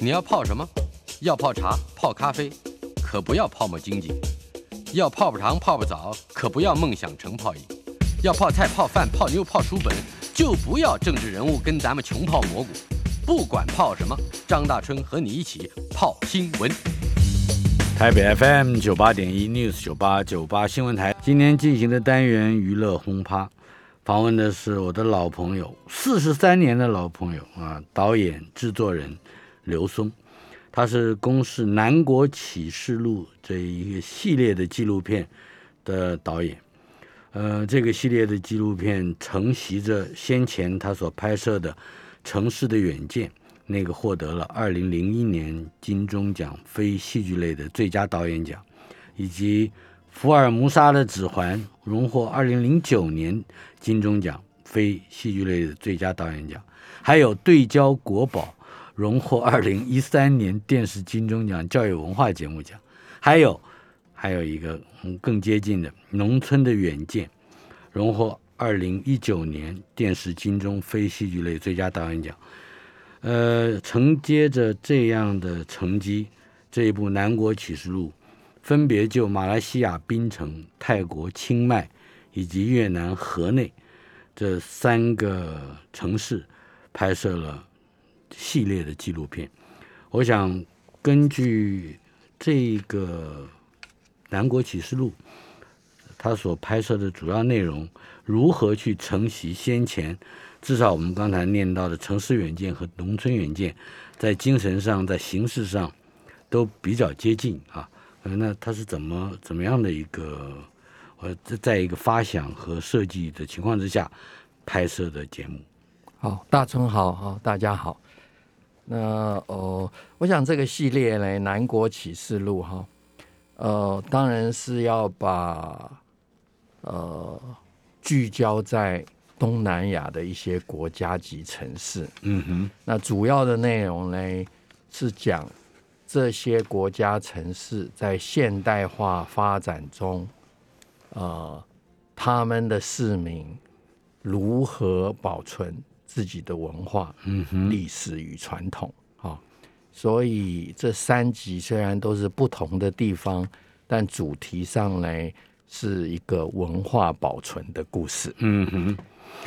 你要泡什么？要泡茶、泡咖啡，可不要泡沫经济；要泡泡糖、泡泡澡，可不要梦想成泡影；要泡菜、泡饭、泡妞、泡书本，就不要政治人物跟咱们穷泡蘑菇。不管泡什么，张大春和你一起泡新闻。台北 FM 九八点一 News 九八九八新闻台，今天进行的单元娱乐轰趴，访问的是我的老朋友，四十三年的老朋友啊，导演、制作人刘松，他是公示《南国启示录》这一个系列的纪录片的导演。呃，这个系列的纪录片承袭着先前他所拍摄的《城市的远见》。那个获得了二零零一年金钟奖非戏剧类的最佳导演奖，以及福尔摩沙的指环荣获二零零九年金钟奖非戏剧类的最佳导演奖，还有对焦国宝荣获二零一三年电视金钟奖教育文化节目奖，还有还有一个更接近的农村的远见荣获二零一九年电视金钟非戏剧类最佳导演奖。呃，承接着这样的成绩，这一部《南国启示录》分别就马来西亚槟城、泰国清迈以及越南河内这三个城市拍摄了系列的纪录片。我想根据这个《南国启示录》，它所拍摄的主要内容，如何去承袭先前。至少我们刚才念到的城市远见和农村远见，在精神上、在形式上都比较接近啊。那它是怎么怎么样的一个呃，在一个发想和设计的情况之下拍摄的节目？好，大春好，好，大家好。那哦，我想这个系列呢，《南国启示录》哈，呃，当然是要把呃聚焦在。东南亚的一些国家级城市，嗯哼，那主要的内容呢是讲这些国家城市在现代化发展中，呃，他们的市民如何保存自己的文化、历史与传统啊。所以这三集虽然都是不同的地方，但主题上呢是一个文化保存的故事，嗯哼。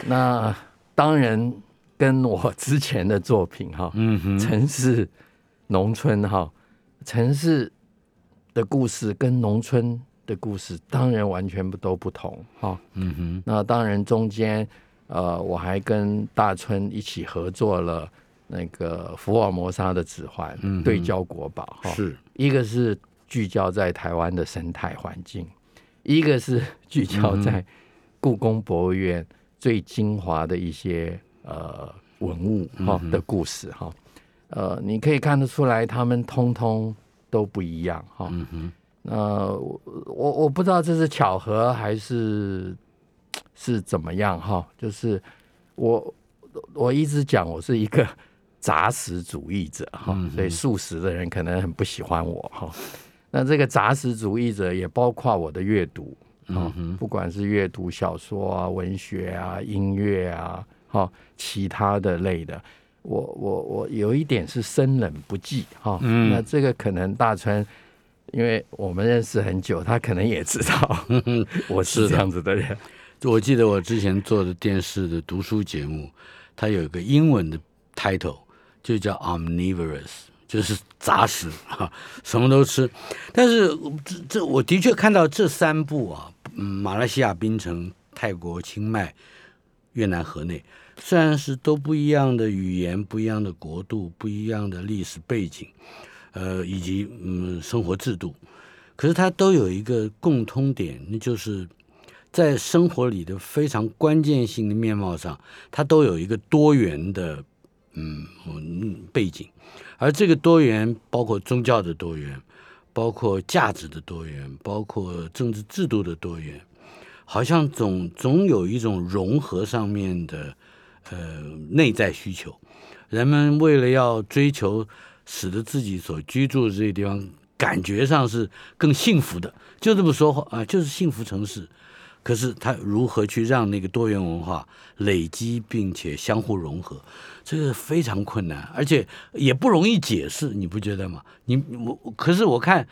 那当然跟我之前的作品哈，嗯城市、农村哈，城市的故事跟农村的故事当然完全不都不同哈，嗯哼。那当然中间呃，我还跟大春一起合作了那个福尔摩沙的指环对焦国宝哈，是一个是聚焦在台湾的生态环境，一个是 聚焦在故宫博物院。最精华的一些呃文物哈的故事哈，呃，你可以看得出来，他们通通都不一样哈。嗯我我不知道这是巧合还是是怎么样哈。就是我我一直讲我是一个 杂食主义者哈，所以素食的人可能很不喜欢我哈。那这个杂食主义者也包括我的阅读。嗯不管是阅读小说啊、文学啊、音乐啊，哈，其他的类的，我我我有一点是生冷不忌哈。嗯，那这个可能大川，因为我们认识很久，他可能也知道 我是这样子的人。我记得我之前做的电视的读书节目，它有一个英文的 title，就叫 Omnivorous。就是杂食哈，什么都吃。但是这这我的确看到这三部啊，嗯，马来西亚槟城、泰国清迈、越南河内，虽然是都不一样的语言、不一样的国度、不一样的历史背景，呃，以及嗯生活制度，可是它都有一个共通点，那就是在生活里的非常关键性的面貌上，它都有一个多元的嗯背景。而这个多元包括宗教的多元，包括价值的多元，包括政治制度的多元，好像总总有一种融合上面的呃内在需求。人们为了要追求使得自己所居住的这个地方感觉上是更幸福的，就这么说话啊，就是幸福城市。可是他如何去让那个多元文化累积并且相互融合，这个非常困难，而且也不容易解释，你不觉得吗？你我可是我看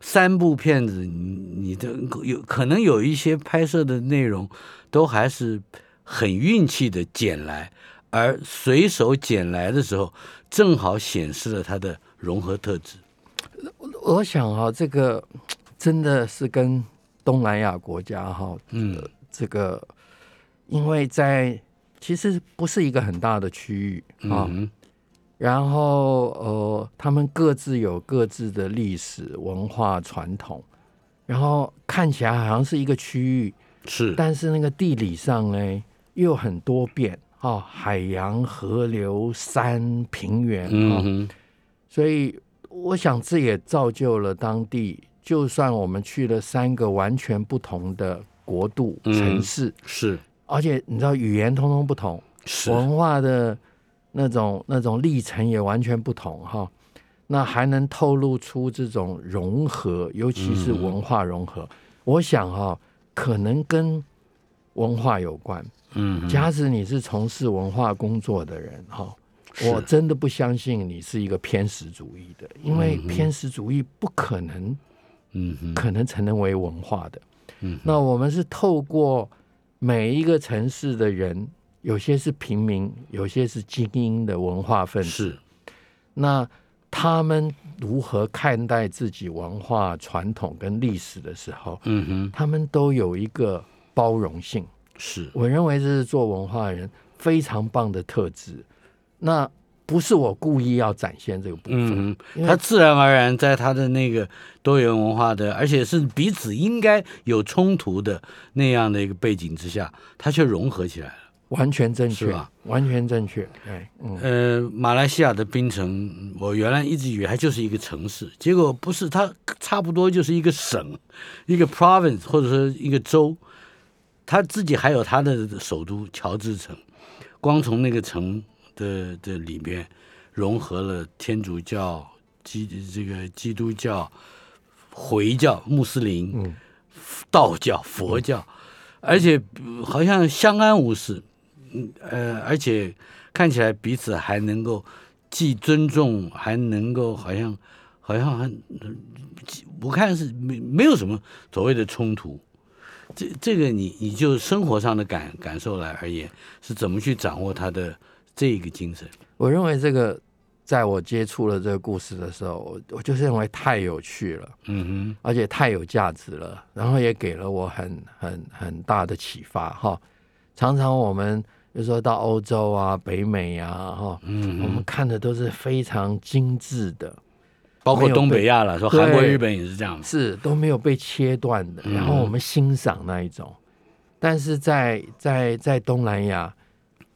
三部片子，你你的有可能有一些拍摄的内容都还是很运气的捡来，而随手捡来的时候，正好显示了它的融合特质。我想啊、这个真的是跟东南亚国家哈、嗯。这个因为在其实不是一个很大的区域啊，嗯然后呃，他们各自有各自的历史文化传统，然后看起来好像是一个区域，是。但是那个地理上呢又很多变哦，海洋、河流、山、平原啊、嗯哼。所以我想这也造就了当地，就算我们去了三个完全不同的国度、嗯城市，是而且你知道语言通通不同，是文化的那种那种历程也完全不同哈。那还能透露出这种融合，尤其是文化融合。我想哈、可能跟文化有关。嗯假使你是从事文化工作的人哈，是我真的不相信你是一个偏食主义的，因为偏食主义不可能嗯哼可能成为文化的。嗯那我们是透过每一个城市的人，有些是平民，有些是精英的文化分子，是那他们如何看待自己文化传统跟历史的时候，嗯哼他们都有一个包容性。是我认为这是做文化人非常棒的特质。那不是我故意要展现这个部分，嗯他自然而然在他的那个多元文化的，而且是彼此应该有冲突的那样的一个背景之下，他却融合起来了。完全正确是吧，完全正确。对，嗯，呃，马来西亚的槟城，我原来一直以为它就是一个城市，结果不是，它差不多就是一个省，一个 province 或者说一个州，它自己还有它的首都乔治城，光从那个城的的里面融合了天主教、基这个基督教、回教、穆斯林、嗯道教、佛教，而且呃好像相安无事，嗯呃，而且看起来彼此还能够既尊重，还能够好像好像还，我看是没没有什么所谓的冲突。这这个你你就生活上的感感受来而言，是怎么去掌握它的这个精神？我认为这个，在我接触了这个故事的时候，我我就是认为太有趣了，嗯哼而且太有价值了，然后也给了我很很很大的启发哈。常常我们就说到欧洲啊、北美啊哈，嗯我们看的都是非常精致的，包括东北亚了，说韩国、日本也是这样嘛。是都没有被切断的，嗯然后我们欣赏那一种。但是在在在东南亚，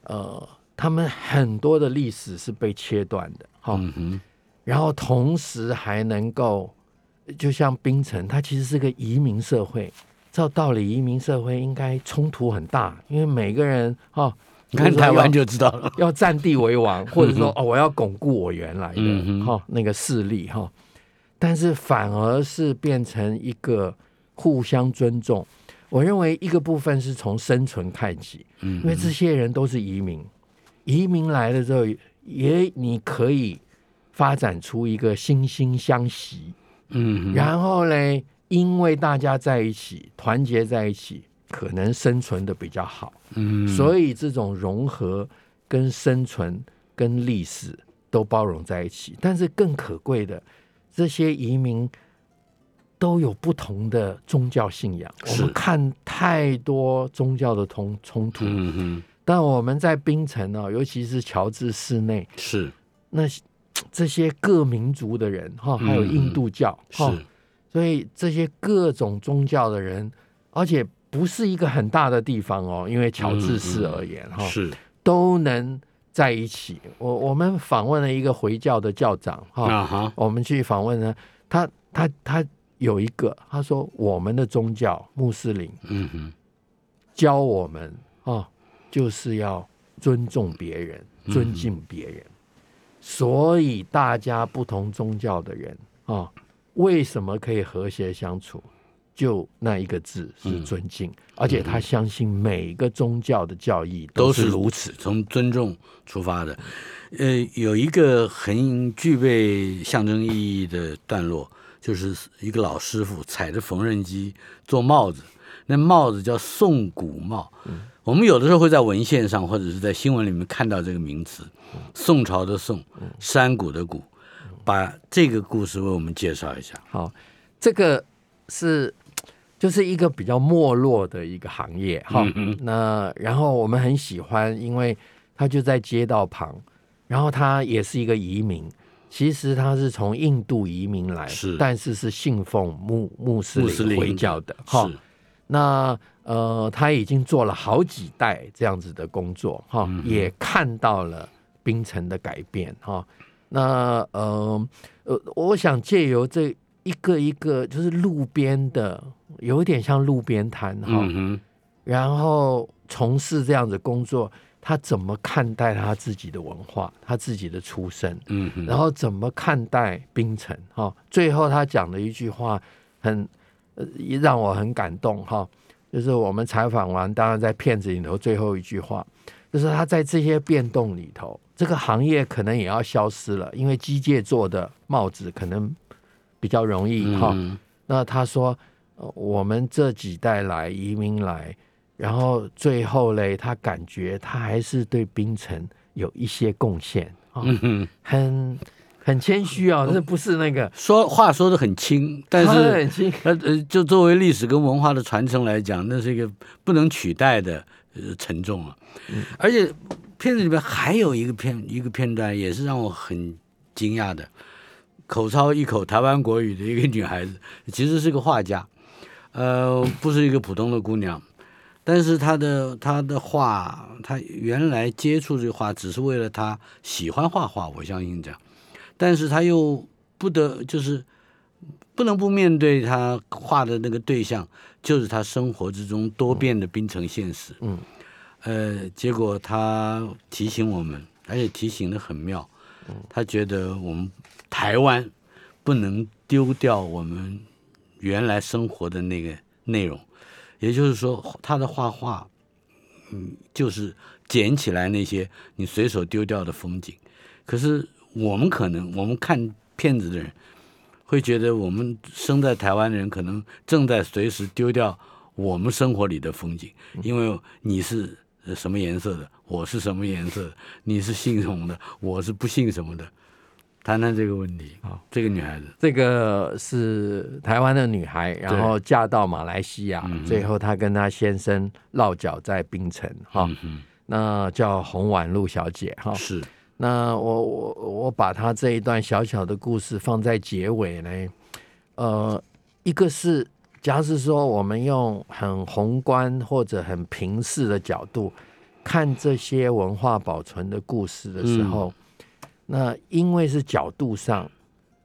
呃，他们很多的历史是被切断的，哈、嗯，然后同时还能够，就像冰城，它其实是个移民社会。照道理，移民社会应该冲突很大，因为每个人哈，你看台湾就知道了。要占地为王，或者说哦，我要巩固我原来的哈、那个势力哈，但是反而是变成一个互相尊重。我认为一个部分是从生存看起，嗯因为这些人都是移民，移民来了之后，也你可以发展出一个惺惺相惜，嗯，然后呢，因为大家在一起，团结在一起，可能生存的比较好。嗯，所以这种融合、跟生存、跟历史都包容在一起。但是更可贵的，这些移民都有不同的宗教信仰。我是们看太多宗教的冲冲突，嗯哼，但我们在槟城啊，尤其是乔治市内，是。那 这些各民族的人哈，还有印度教哈，是，所以这些各种宗教的人，而且不是一个很大的地方哦，因为乔治市而言哈，是。都能在一起。我我们访问了一个回教的教长哈，我们去访问呢，他他他有一个，他说我们的宗教穆斯林嗯哼，教我们啊，就是要尊重别人，尊敬别人。所以大家不同宗教的人啊，为什么可以和谐相处？就那一个字是嗯尊敬，而且他相信每个宗教的教义是都是如此。从尊重出发的。呃，有一个很具备象征意义的段落，就是一个老师傅踩着缝纫机做帽子，那帽子叫宋古帽。我们有的时候会在文献上或者是在新闻里面看到这个名词，宋朝的宋，山谷的谷。把这个故事为我们介绍一下。好，这个是就是一个比较没落的一个行业哈。那然后我们很喜欢，因为它就在街道旁，然后它也是一个移民。其实他是从印度移民来，是但是是信奉穆穆斯林林回教的哈。是，那呃，他已经做了好几代这样子的工作哈，嗯也看到了冰城的改变哈。那呃呃，我想借由这一个一个就是路边的，有点像路边摊哈，嗯，然后从事这样子工作，他怎么看待他自己的文化，他自己的出身，嗯哼，然后怎么看待冰城？哈、最后他讲了一句话很，呃，也让我很感动哈、就是我们采访完，当然在片子里头最后一句话，就是他在这些变动里头，这个行业可能也要消失了，因为机械做的帽子可能比较容易哈、嗯。那他说，呃我们这几代来移民来，然后最后嘞，他感觉他还是对冰城有一些贡献啊、嗯，很很谦虚啊，这不是那个，说话说的很轻，但是很轻呃呃，就作为历史跟文化的传承来讲，那是一个不能取代的呃沉重啊。而且片子里面还有一个片一个片段，也是让我很惊讶的，口操一口台湾国语的一个女孩子，其实是个画家，呃，不是一个普通的姑娘。但是她的她的画，她原来接触这个画只是为了她喜欢画画，我相信这样。但是他又不得就是不能不面对他画的那个对象，就是他生活之中多变的冰城现实。嗯，呃，结果他提醒我们，而且提醒的很妙。他觉得我们台湾不能丢掉我们原来生活的那个内容，也就是说，他的画画，嗯，就是捡起来那些你随手丢掉的风景。可是我们可能，我们看片子的人。会觉得我们生在台湾的人可能正在随时丢掉我们生活里的风景，因为你是呃什么颜色的，我是什么颜色的，你是姓什么的，我是不姓什么的。谈谈这个问题啊，这个女孩子，这个是台湾的女孩，然后嫁到马来西亚，最后她跟她先生落脚在槟城哈，嗯那叫洪婉露小姐哈，。是，那我我我把他这一段小小的故事放在结尾呢，呃，一个是，假使说我们用很宏观或者很平视的角度看这些文化保存的故事的时候，那因为是角度上，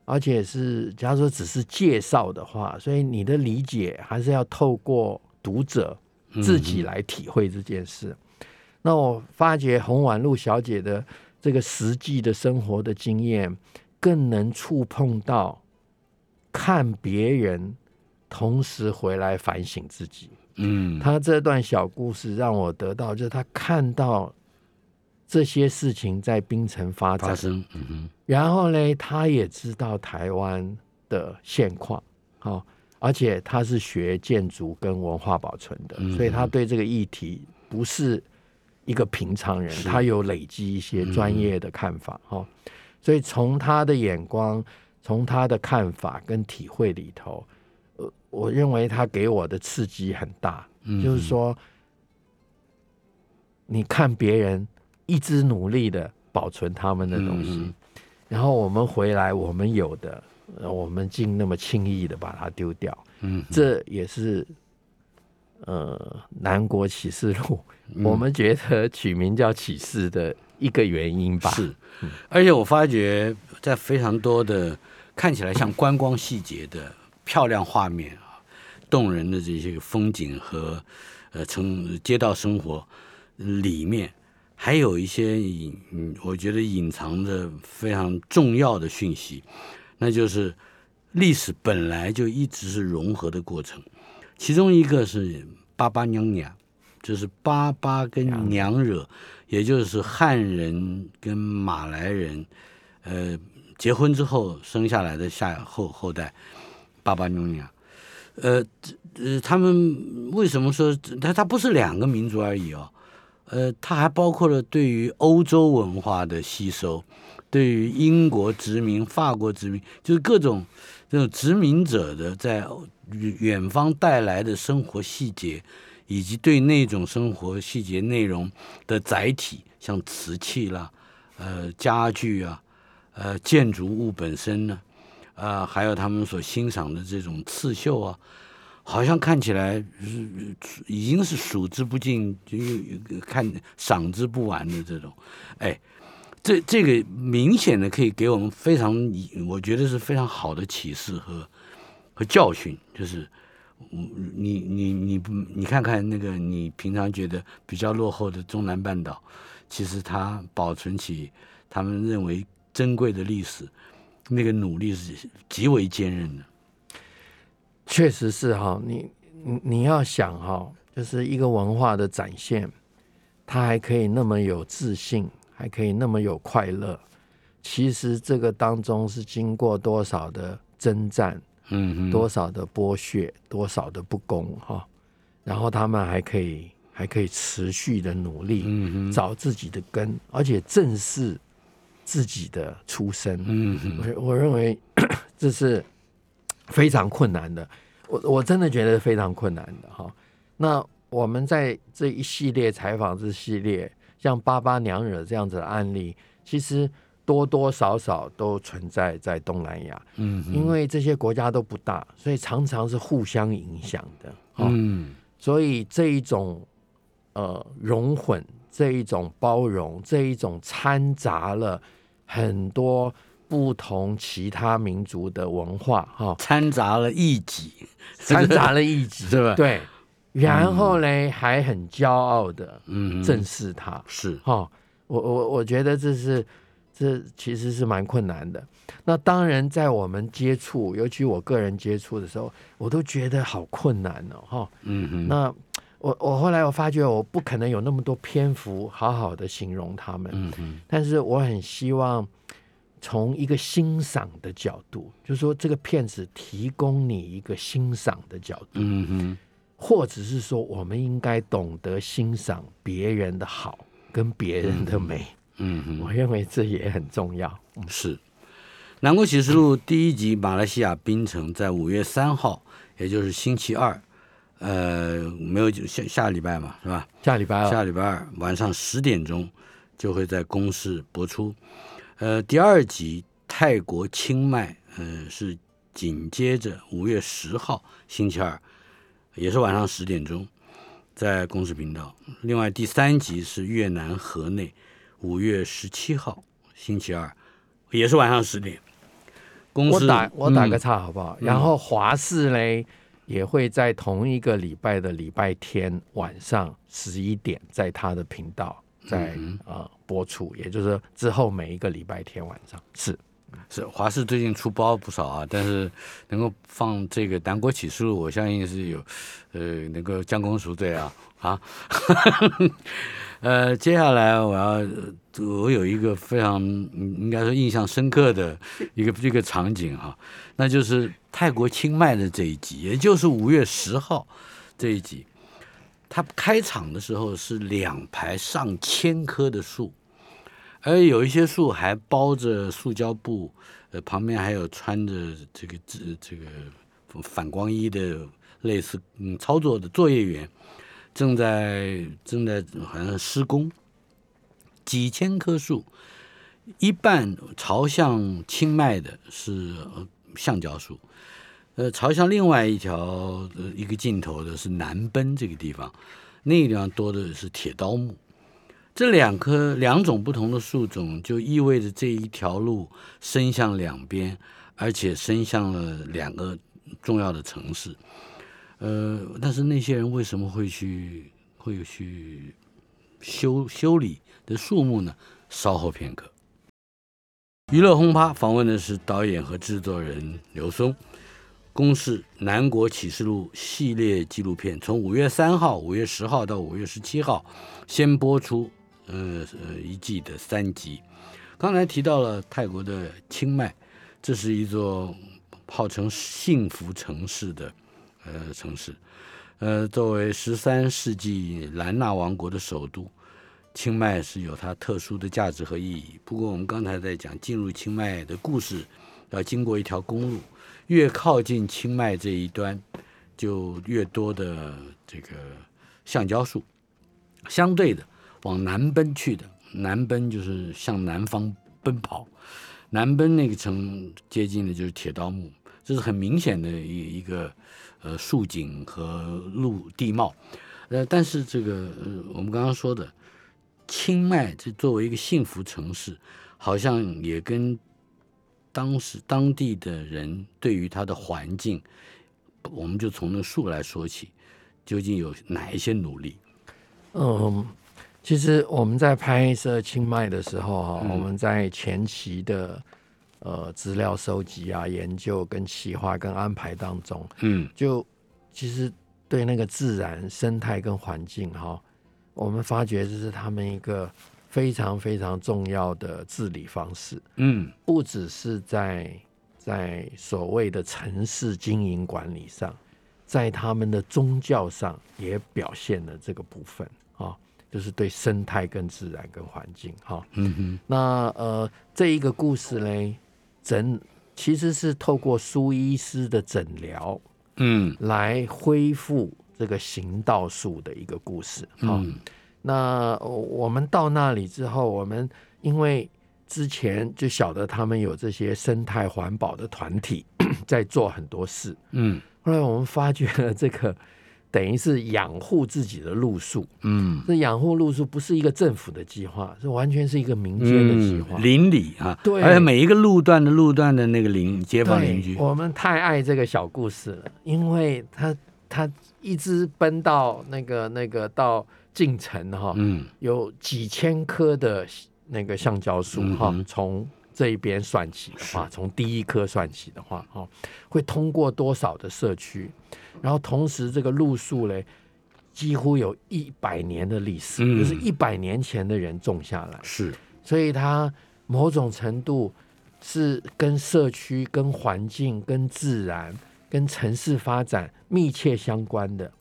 而且是假如说只是介绍的话，所以你的理解还是要透过读者自己来体会这件事。那我发觉洪婉露小姐的这个实际的生活的经验，更能触碰到看别人，同时回来反省自己。嗯，他这段小故事让我得到，就是他看到这些事情在冰城发展。发，生，嗯哼，然后呢，他也知道台湾的现况，好、而且他是学建筑跟文化保存的，嗯所以他对这个议题不是一个平常人，他有累积一些专业的看法，哈、所以从他的眼光，从他的看法跟体会里头，呃，我认为他给我的刺激很大，嗯。就是说，你看别人一直努力的保存他们的东西，嗯然后我们回来，我们有的，呃我们竟那么轻易的把它丢掉，嗯，这也是呃《南国启示录》嗯我们觉得取名叫启示的一个原因吧。是，而且我发觉在非常多的看起来像观光细节的漂亮画面啊，动人的这些个风景和呃城街道生活里面，还有一些隐，嗯，我觉得隐藏着非常重要的讯息，那就是历史本来就一直是融合的过程。其中一个是巴巴娘娘，就是巴巴跟娘惹，也就是汉人跟马来人，呃，结婚之后生下来的下后后代，巴巴娘娘。呃，呃，他们为什么说他他不是两个民族而已哦？呃，它还包括了对于欧洲文化的吸收，对于英国殖民、法国殖民，就是各种这种殖民者的在远方带来的生活细节，以及对那种生活细节内容的载体，像瓷器啦、呃家具啊、呃建筑物本身呢，啊，还有他们所欣赏的这种刺绣啊。好像看起来是已经是数之不尽，就看赏之不完的这种，哎，这这个明显的可以给我们非常，我觉得是非常好的启示和和教训，就是你你你你看看那个你平常觉得比较落后的中南半岛，其实它保存起他们认为珍贵的历史，那个努力是极为坚韧的。确实是哈，你你你要想哈，就是一个文化的展现，它还可以那么有自信，还可以那么有快乐。其实这个当中是经过多少的征战，嗯，多少的剥削，多少的不公哈，然后他们还可以还可以持续的努力，嗯找自己的根，而且正视自己的出身。嗯我我认为 这是。非常困难的，我我真的觉得非常困难的哈。那我们在这一系列采访这系列，像巴巴娘惹这样子的案例，其实多多少少都存在在东南亚。嗯，因为这些国家都不大，所以常常是互相影响的。嗯，所以这一种呃融混，这一种包容，这一种掺杂了很多。不同其他民族的文化，哈，掺杂了异己，掺杂了异己，是吧？对，然后呢，还很骄傲的，嗯，正视他，是哈。我我我觉得这是这其实是蛮困难的。那当然，在我们接触，尤其我个人接触的时候，我都觉得好困难哦，哈。嗯哼。那我我后来我发觉，我不可能有那么多篇幅好好的形容他们，嗯哼。但是我很希望。从一个欣赏的角度，就是说这个片子提供你一个欣赏的角度，嗯哼，或者是说我们应该懂得欣赏别人的好跟别人的美，嗯哼，我认为这也很重要。是《南国启示录》第一集，马来西亚槟城在五月三号，也就是星期二，呃，没有下下礼拜嘛，是吧？下礼拜二，下礼拜二晚上十点钟就会在公视播出。呃，第二集泰国清迈，呃，是紧接着五月十号星期二，也是晚上十点钟，在公视频道。另外第三集是越南河内，五月十七号星期二，也是晚上十点。公我打我打个岔好不好？然后华视嘞也会在同一个礼拜的礼拜天晚上十一点，在他的频道。在啊播出，也就是之后每一个礼拜天晚上是是华视最近出包不少啊，但是能够放这个《南国启示录》，我相信是有呃能够将功赎罪啊啊。呃，接下来我要我有一个非常应该说印象深刻的一个一个场景哈，那就是泰国清迈的这一集，也就是五月十号这一集。它开场的时候是两排上千棵的树，而有一些树还包着塑胶布，呃，旁边还有穿着这个这这个反光衣的类似嗯操作的作业员，正在正在好像施工，几千棵树，一半朝向清迈的是橡胶树。呃，朝向另外一条一个尽头的是南奔这个地方，那个地方多的是铁刀木。这两棵两种不同的树种，就意味着这一条路伸向两边，而且伸向了两个重要的城市。呃，但是那些人为什么会去会去修修理的树木呢？稍后片刻。娱乐轰趴访问的是导演和制作人刘松。公示南国启示录系列纪录片，从五月三号、五月十号到五月十七号，先播出，呃呃一季的三集。刚才提到了泰国的清迈，这是一座号称幸福城市的呃城市，呃，作为十三世纪兰纳王国的首都，清迈是有它特殊的价值和意义。不过我们刚才在讲进入清迈的故事，要经过一条公路。越靠近清迈这一端，就越多的这个橡胶树。相对的，往南奔去的，南奔就是向南方奔跑。南奔那个城接近的就是铁道木，这是很明显的一一个呃树景和陆地貌。呃，但是这个呃我们刚刚说的清迈，这作为一个幸福城市，好像也跟。当时当地的人对于它的环境，我们就从那树来说起，究竟有哪一些努力？嗯，其实我们在拍摄清迈的时候哈，我们在前期的呃资料收集啊、研究跟企划跟安排当中，嗯，就其实对那个自然生态跟环境哈，我们发觉这是他们一个。非常非常重要的治理方式，嗯，不只是在在所谓的城市经营管理上，在他们的宗教上也表现了这个部分啊，就是对生态跟自然跟环境哈，嗯哼，那呃这一个故事呢，诊其实是透过苏医师的诊疗，嗯，来恢复这个行道树的一个故事，嗯。那我们到那里之后，我们因为之前就晓得他们有这些生态环保的团体 在做很多事，嗯，后来我们发觉了这个等于是养护自己的路数，嗯，这养护路数不是一个政府的计划，是完全是一个民间的计划，邻里啊，对，而且每一个路段的路段的那个邻街坊邻居，我们太爱这个小故事了，因为他他一直奔到那个那个到。进城哈，嗯，有几千棵的那个橡胶树哈，从这一边算起的话，从第一棵算起的话，哈，会通过多少的社区？然后同时这个路树嘞，几乎有一百年的历史，就是一百年前的人种下来，是，所以它某种程度是跟社区、跟环境、跟自然、跟城市发展密切相关的。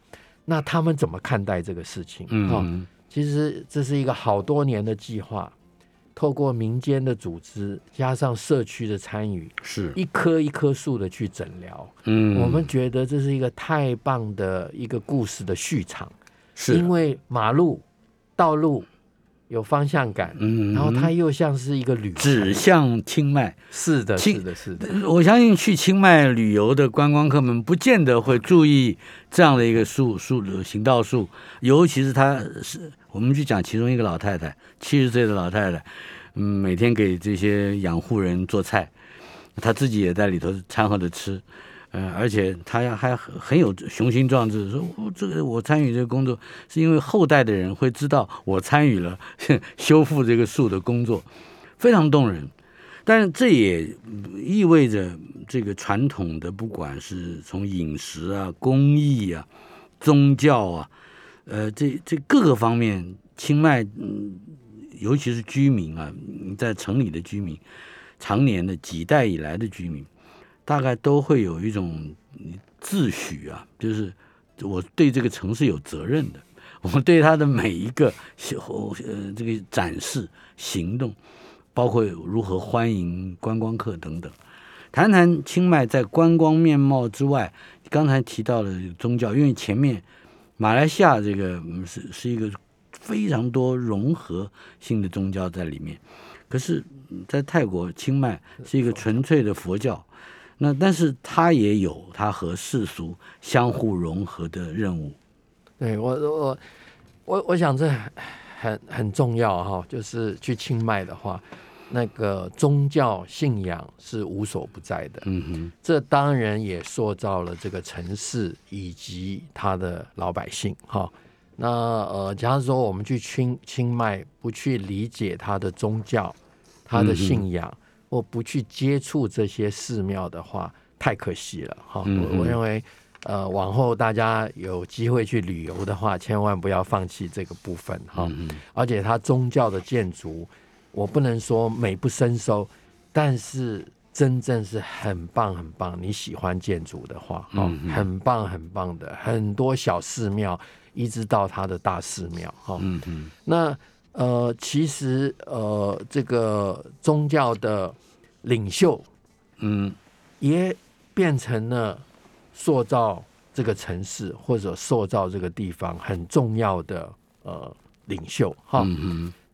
那他们怎么看待这个事情？嗯，其实这是一个好多年的计划，透过民间的组织加上社区的参与，是一棵一棵树的去诊疗。嗯，我们觉得这是一个太棒的一个故事的序场，是因为马路、道路。有方向感，嗯，然后它又像是一个旅指向清迈，是的，是的，是的。我相信去清迈旅游的观光客们不见得会注意这样的一个树树行道树，尤其是他是我们去讲其中一个老太太，七十岁的老太太，嗯，每天给这些养护人做菜，她自己也在里头掺和着吃。嗯，而且他还很很有雄心壮志，说我这个我参与这个工作，是因为后代的人会知道我参与了 修复这个树的工作，非常动人。但是这也意味着这个传统的，不管是从饮食啊、工艺啊、宗教啊，呃，这这各个方面，清迈，尤其是居民啊，在城里的居民，常年的几代以来的居民。大概都会有一种自诩啊，就是我对这个城市有责任的，我对它的每一个呃这个展示行动，包括如何欢迎观光客等等。谈谈清迈在观光面貌之外，刚才提到的宗教，因为前面马来西亚这个是是一个非常多融合性的宗教在里面，可是，在泰国清迈是一个纯粹的佛教。那但是他也有他和世俗相互融合的任务。对我我我我想这很很重要哈，就是去清迈的话，那个宗教信仰是无所不在的。嗯哼，这当然也塑造了这个城市以及他的老百姓哈。那呃，假如说我们去清清迈，不去理解他的宗教、他的信仰。或不去接触这些寺庙的话，太可惜了哈。嗯我我认为，呃，往后大家有机会去旅游的话，千万不要放弃这个部分哈。嗯而且它宗教的建筑，我不能说美不胜收，但是真正是很棒很棒。你喜欢建筑的话，哈，很棒很棒的，很多小寺庙，一直到它的大寺庙，哈、嗯嗯那呃，其实呃，这个宗教的领袖嗯。也变成了塑造这个城市或者塑造这个地方很重要的呃领袖哈。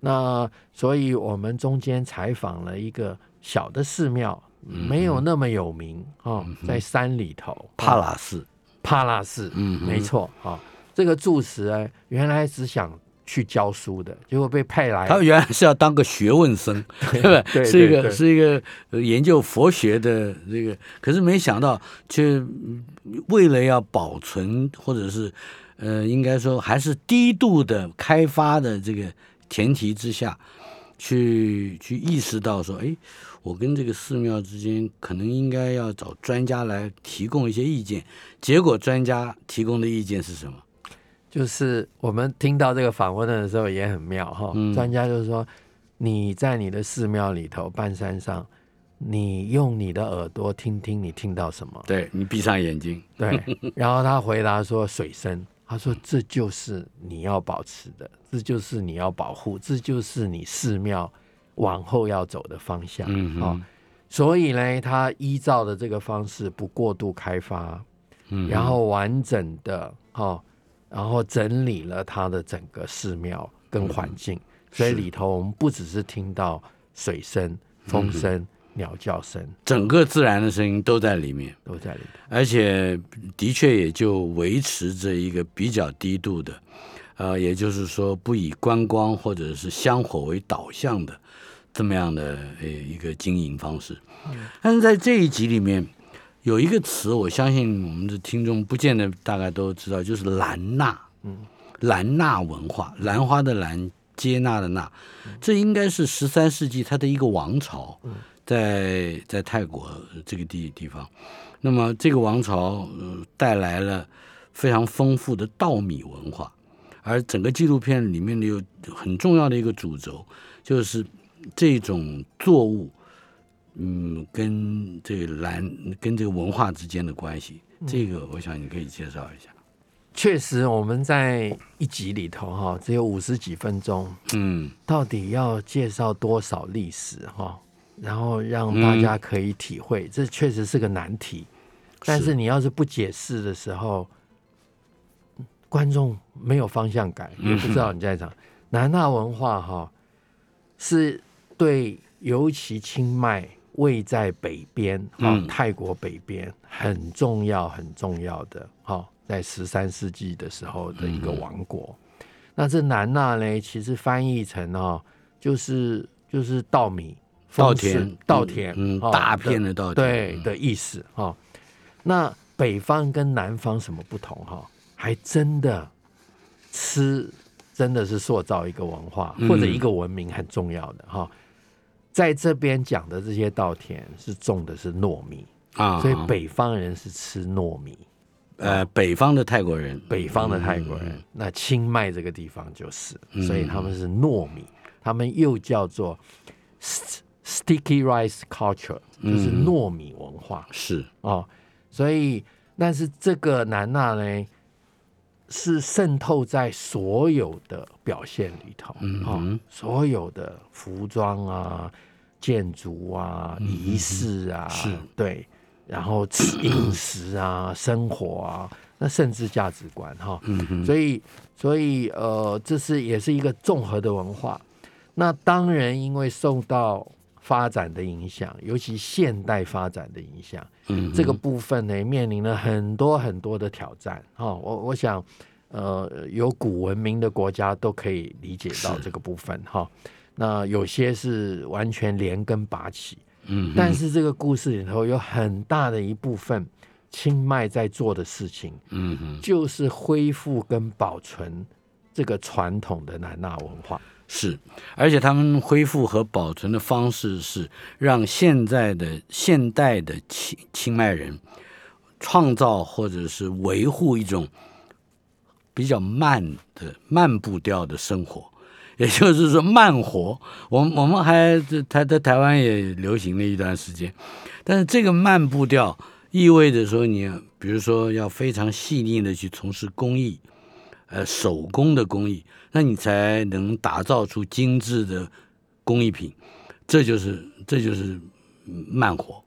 那所以我们中间采访了一个小的寺庙，没有那么有名哦，在山里头，帕拉寺，帕拉寺，嗯没错啊、这个住持哎，原来只想去教书的，结果被派来他原来是要当个学问生，对吧对是一个是一个呃研究佛学的这个，可是没想到却嗯为了要保存或者是呃，应该说还是低度的开发的这个前提之下，去去意识到说，哎，我跟这个寺庙之间可能应该要找专家来提供一些意见。结果专家提供的意见是什么？就是我们听到这个访问的时候也很妙哈，嗯。专家就是说你在你的寺庙里头半山上，你用你的耳朵听听你听到什么，对你闭上眼睛，对，然后他回答说水声，他说这就是你要保持的，这就是你要保护，这就是你寺庙往后要走的方向，嗯哼。哦，所以呢，他依照的这个方式不过度开发，嗯然后完整的哦，然后整理了它的整个寺庙跟环境，所以里头我们不只是听到水声、风声、鸟叫声整个自然的声音都在里面。都在里面。而且的确也就维持着一个比较低度的，呃，也就是说不以观光或者是香火为导向的这么样的呃一个经营方式。但是在这一集里面有一个词，我相信我们的听众不见得大概都知道，就是兰纳。嗯，兰纳文化，兰花的兰，接纳的纳，这应该是十三世纪它的一个王朝，在在泰国这个地地方。那么这个王朝呃带来了非常丰富的稻米文化，而整个纪录片里面的有很重要的一个主轴，就是这种作物，嗯，跟这个蓝跟这个文化之间的关系。这个我想你可以介绍一下。确实，我们在一集里头哈，只有五十几分钟，嗯到底要介绍多少历史哈，然后让大家可以体会，这确实是个难题。但是你要是不解释的时候，观众没有方向感，也不知道你在讲。南大文化哈，是对尤其清迈位在北边哈、嗯泰国北边很重要很重要的哈、在十三世纪的时候的一个王国。那这南纳呢，其实翻译成哦，就是就是稻米、稻田稻田，嗯，哦大片的稻田，嗯。对的意思哈、哦。那北方跟南方什么不同哈、还真的吃真的是塑造一个文化嗯。或者一个文明很重要的哈、在这边讲的这些稻田是种的是糯米，啊，所以北方人是吃糯米，呃北方的泰国人，北方的泰国人，那清迈这个地方就是，所以他们是糯米，他们又叫做 st- sticky rice culture，就是糯米文化。是。哦，所以但是这个南纳呢，是渗透在所有的表现里头，嗯哦，所有的服装啊、建筑啊、仪式啊，是。对，然后吃饮食啊、生活啊，那甚至价值观哈、嗯哼，所以，所以呃，这是也是一个综合的文化。那当然，因为受到发展的影响，尤其现代发展的影响，嗯这个部分呢，面临了很多很多的挑战。哈、我我想，呃，有古文明的国家都可以理解到这个部分。哈、那有些是完全连根拔起，嗯，但是这个故事里头有很大的一部分，清迈在做的事情，嗯哼。就是恢复跟保存这个传统的南纳文化。是，而且他们恢复和保存的方式是让现在的现代的清清迈人创造或者是维护一种比较慢的慢步调的生活，也就是说慢活。我我们还在台在台湾也流行了一段时间，但是这个慢步调意味着说你比如说要非常细腻的去从事工艺，呃，手工的工艺。那你才能打造出精致的工艺品，这就是这就是慢活，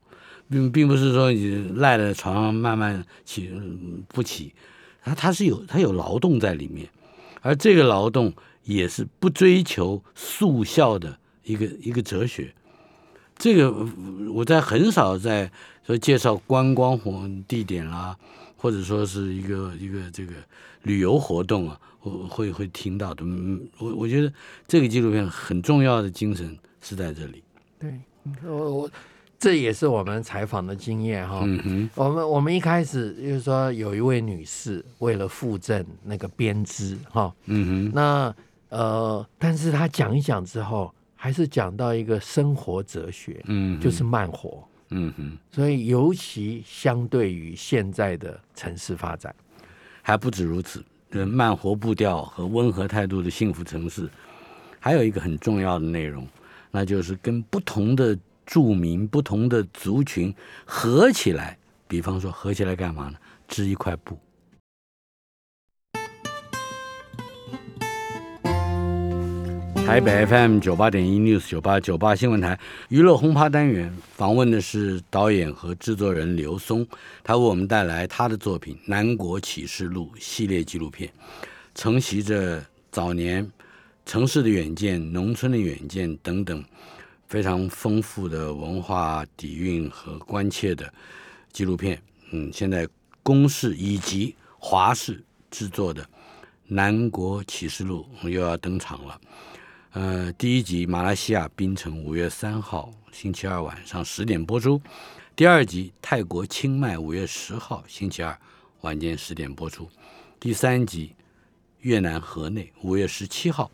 并并不是说你赖在床上慢慢起不起，它它是有它有劳动在里面，而这个劳动也是不追求速效的一个一个哲学。这个我在很少在说介绍观光活地点啦，或者说是一个一个这个旅游活动啊。我会会听到的，嗯，我我觉得这个纪录片很重要的精神是在这里。对，我我这也是我们采访的经验哈。嗯哼，我们我们一开始就是说有一位女士为了附赠那个编织哈，嗯哼，那呃，但是她讲一讲之后，还是讲到一个生活哲学，嗯，就是慢活，嗯哼，所以尤其相对于现在的城市发展，还不止如此。慢活步调和温和态度的幸福城市，还有一个很重要的内容，那就是跟不同的住民、不同的族群合起来。比方说，合起来干嘛呢？织一块布。台北 FM 九八点一 News 九八九八新闻台娱乐轰趴单元访问的是导演和制作人刘松，他为我们带来他的作品《南国启示录》系列纪录片，承袭着早年城市的远见、农村的远见等等非常丰富的文化底蕴和关切的纪录片。嗯，现在公视以及华视制作的《南国启示录》又要登场了。呃，第一集马来西亚槟城五月三号星期二晚上十点播出，第二集泰国清迈五月十号星期二晚间十点播出，第三集越南河内五月十七号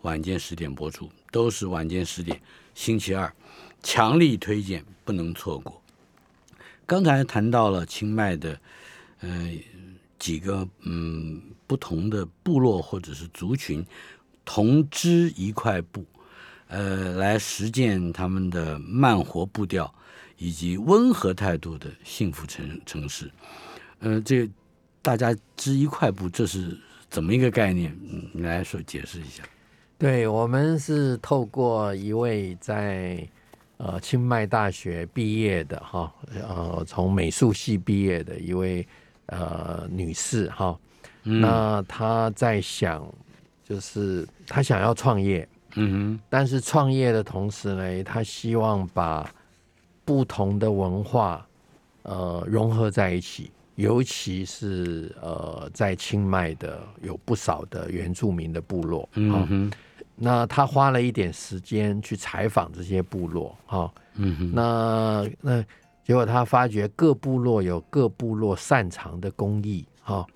晚间十点播出，都是晚间十点星期二，强力推荐，不能错过。刚才谈到了清迈的，呃，几个嗯不同的部落或者是族群。同织一块布，呃，来实践他们的慢活步调以及温和态度的幸福城城市。呃，这大家织一块布，这是怎么一个概念？你来说解释一下。对我们是透过一位在呃清迈大学毕业的哈，呃，从美术系毕业的一位呃女士哈，那她在想。就是他想要创业，嗯哼，但是创业的同时呢，他希望把不同的文化呃融合在一起，尤其是呃在清迈的有不少的原住民的部落，嗯哼，那他花了一点时间去采访这些部落，哈，嗯哼，那那结果他发觉各部落有各部落擅长的工艺。好，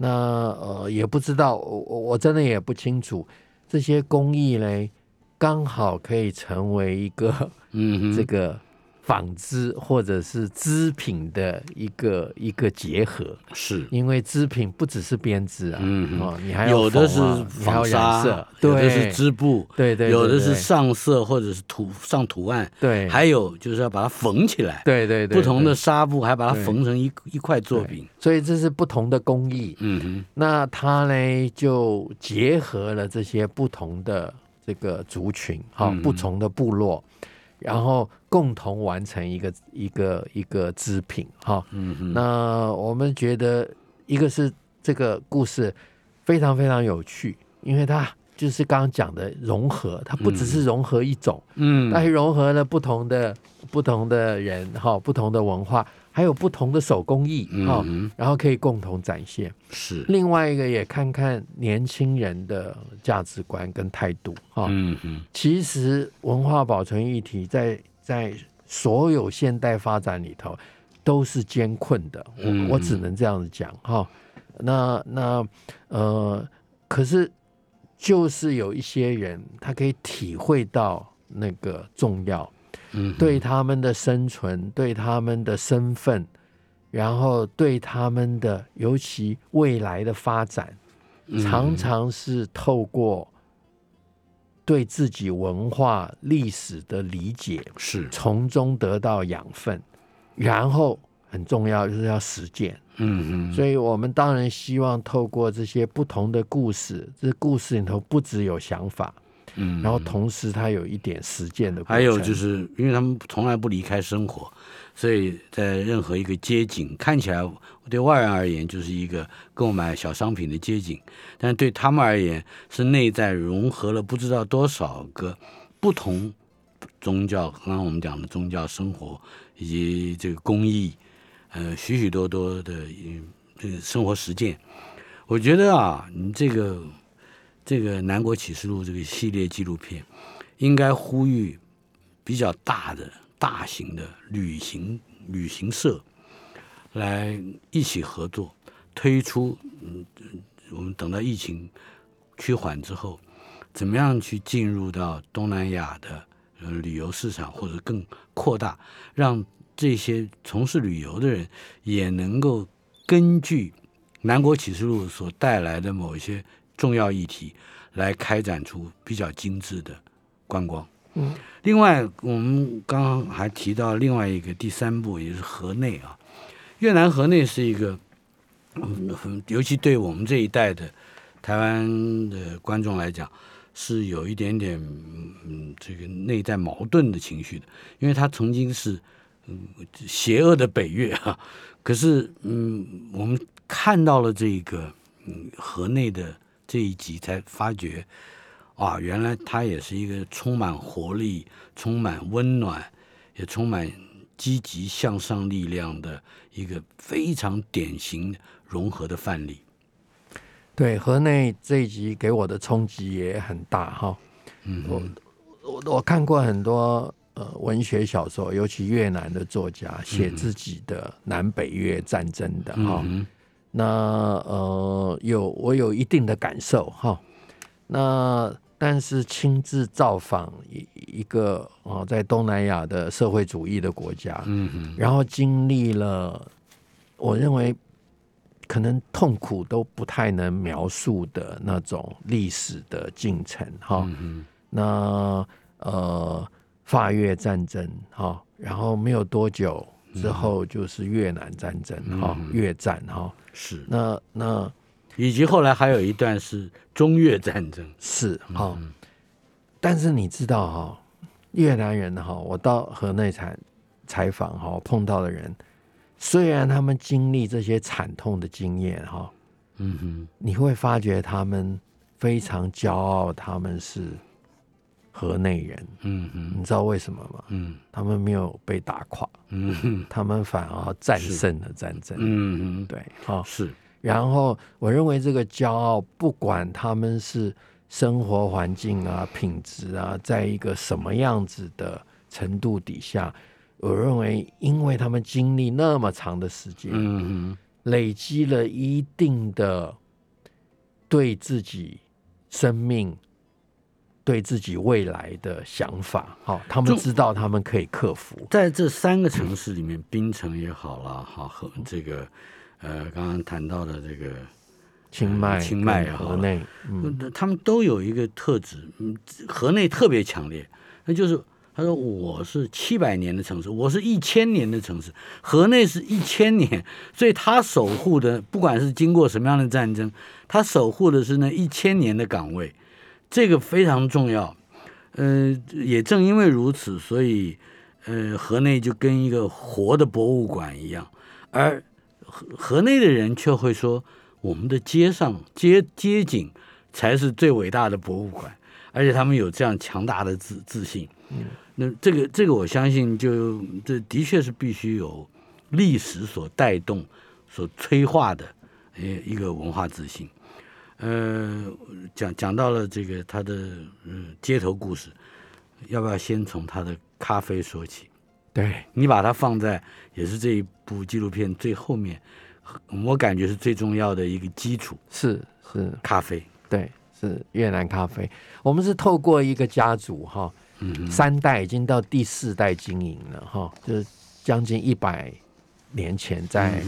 那呃也不知道，我我真的也不清楚这些工艺嘞，刚好可以成为一个嗯 这个。纺织或者是织品的一个一个结合，是。因为织品不只是编织啊，嗯哦，你还有的是纺纱，有的是织布，对对，有的是上色或者是图上图案，对，还有就是要把它缝起来，对对对，不同的纱布还把它缝成一一块作品，所以这是不同的工艺，嗯哼，那它呢就结合了这些不同的这个族群，哈，不同的部落。然后共同完成一个一个一个织品，哈，嗯那我们觉得一个是这个故事非常非常有趣，因为它就是刚刚讲的融合，它不只是融合一种，嗯，它还融合了不同的不同的人，哈，不同的文化。还有不同的手工艺哈，然后可以共同展现。是另外一个也看看年轻人的价值观跟态度哈。嗯嗯，其实文化保存议题在在所有现代发展里头都是艰困的。我我只能这样子讲哈。那那呃，可是就是有一些人他可以体会到那个重要，嗯，对他们的生存，对他们的身份，然后对他们的尤其未来的发展，嗯常常是透过对自己文化历史的理解，是，从中得到养分，然后很重要就是要实践。嗯嗯，所以我们当然希望透过这些不同的故事，这故事里头不只有想法，嗯，然后同时它有一点实践的。还有就是因为他们从来不离开生活，所以在任何一个街景看起来对外人而言就是一个购买小商品的街景，但对他们而言是内在融合了不知道多少个不同宗教，刚刚我们讲的宗教生活以及这个公益，呃，许许多多的这个生活实践。我觉得啊，你这个这个《南国启示录》这个系列纪录片，应该呼吁比较大的、大型的旅行旅行社来一起合作，推出嗯，我们等到疫情趋缓之后，怎么样去进入到东南亚的旅游市场，或者更扩大，让这些从事旅游的人也能够根据《南国启示录》所带来的某一些重要议题，来开展出比较精致的观光。嗯，另外，我们刚刚还提到另外一个第三步，也就是河内啊。越南河内是一个，嗯，尤其对我们这一代的台湾的观众来讲，是有一点点嗯这个内在矛盾的情绪的，因为它曾经是嗯邪恶的北越啊，可是嗯我们看到了这个嗯河内的这一集，才发觉啊，原来他也是一个充满活力、充满温暖，也充满积极向上力量的一个非常典型融合的范例。对河内这一集给我的冲击也很大哈。嗯我我我看过很多呃文学小说，尤其越南的作家写自己的南北越战争的哈。嗯那呃有我有一定的感受哈。那但是亲自造访一一个哦在东南亚的社会主义的国家，嗯哼。然后经历了我认为可能痛苦都不太能描述的那种历史的进程哈。嗯那呃，法越战争哈、然后没有多久之后就是越南战争哈、嗯越战哈、哼，是，那那以及后来还有一段是中越战争。是哈、但是你知道哈、越南人哈、我到河内采采访哈，碰到的人，虽然他们经历这些惨痛的经验哈、嗯哼，你会发觉他们非常骄傲，他们是河内人，嗯哼，你知道为什么吗？嗯。他们没有被打垮，嗯哼，他们反而战胜了战争。嗯哼，对，哈、是，然后我认为这个骄傲，不管他们是生活环境啊、品质啊，在一个什么样子的程度底下，我认为，因为他们经历那么长的时间，嗯，累积了一定的对自己生命、对自己未来的想法，好、他们知道他们可以克服。在这三个城市里面，槟城也好了，哈和这个呃刚刚谈到的这个清迈、清迈河内，嗯，呃他们都有一个特质，嗯，河内特别强烈，那就是他说我是七百年的城市，我是一千年的城市，河内是一千年，所以他守护的不管是经过什么样的战争，他守护的是那一千年的岗位，这个非常重要。呃，也正因为如此，所以呃，河内就跟一个活的博物馆一样，而河河内的人却会说，我们的街上街街景才是最伟大的博物馆，而且他们有这样强大的自自信。嗯，那这个这个我相信就这的确是必须有历史所带动、所催化的呃一个文化自信。呃，讲讲到了这个他的嗯街头故事，要不要先从他的咖啡说起？对，你把它放在也是这一部纪录片最后面，我感觉是最重要的一个基础是是，——咖啡。对是越南咖啡。我们是透过一个家族哈，三代已经到第四代经营了哈，就是将近一百年前在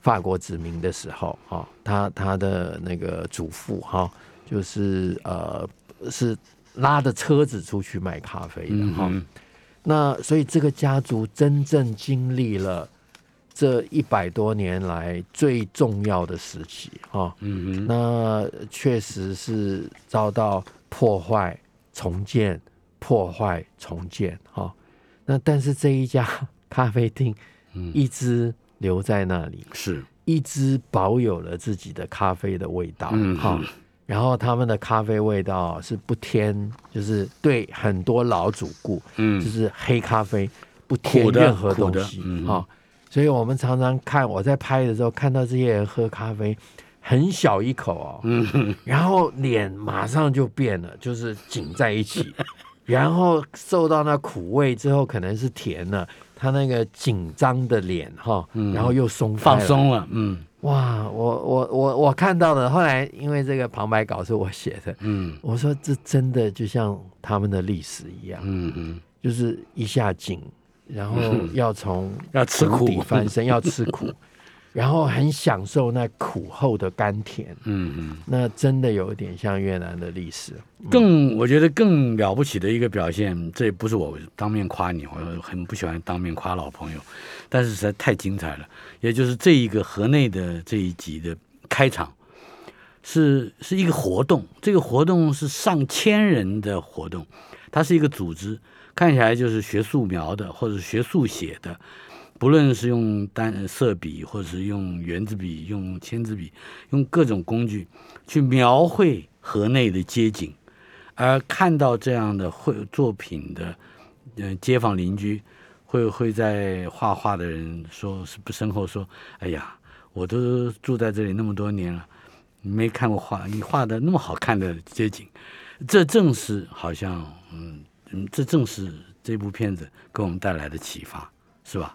法国殖民的时候哈，他他的那个祖父哈，就是呃是拉着车子出去卖咖啡的哈。那所以这个家族真正经历了这一百多年来最重要的时期哈，嗯那确实是遭到破坏、重建、破坏、重建哈。那但是这一家咖啡厅，一直留在那里，是。一直保有了自己的咖啡的味道，嗯。哈。然后他们的咖啡味道是不添，就是对很多老主顾，嗯，就是黑咖啡不添任何东西哈。所以我们常常看我在拍的时候，看到这些人喝咖啡，很小一口哦，嗯，然后脸马上就变了，就是紧在一起，然后受到那苦味之后，可能是甜了，他那个紧张的脸哈，然后又松放松了，嗯。哇，我我我我看到的，后来因为这个旁白稿是我写的，嗯，我说这真的就像他们的历史一样，嗯嗯，就是一下井，然后要从要吃苦。翻身，要吃苦。然后很享受那苦后的甘甜，嗯嗯，那真的有点像越南的历史。更我觉得更了不起的一个表现，这也不是我当面夸你，我很不喜欢当面夸老朋友，但是实在太精彩了。也就是这一个河内的这一集的开场，是是一个活动，这个活动是上千人的活动，它是一个组织，看起来就是学素描的或者学速写的。不论是用单色笔，或者是用圆珠笔、用签字笔，用各种工具去描绘河内的街景，而看到这样的绘作品的，嗯，街坊邻居会会在画画的人说是不身后说：“哎呀，我都住在这里那么多年了，没看过画，你画的那么好看的街景，这正是好像，嗯嗯，这正是这部片子给我们带来的启发，是吧？”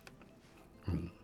Mm.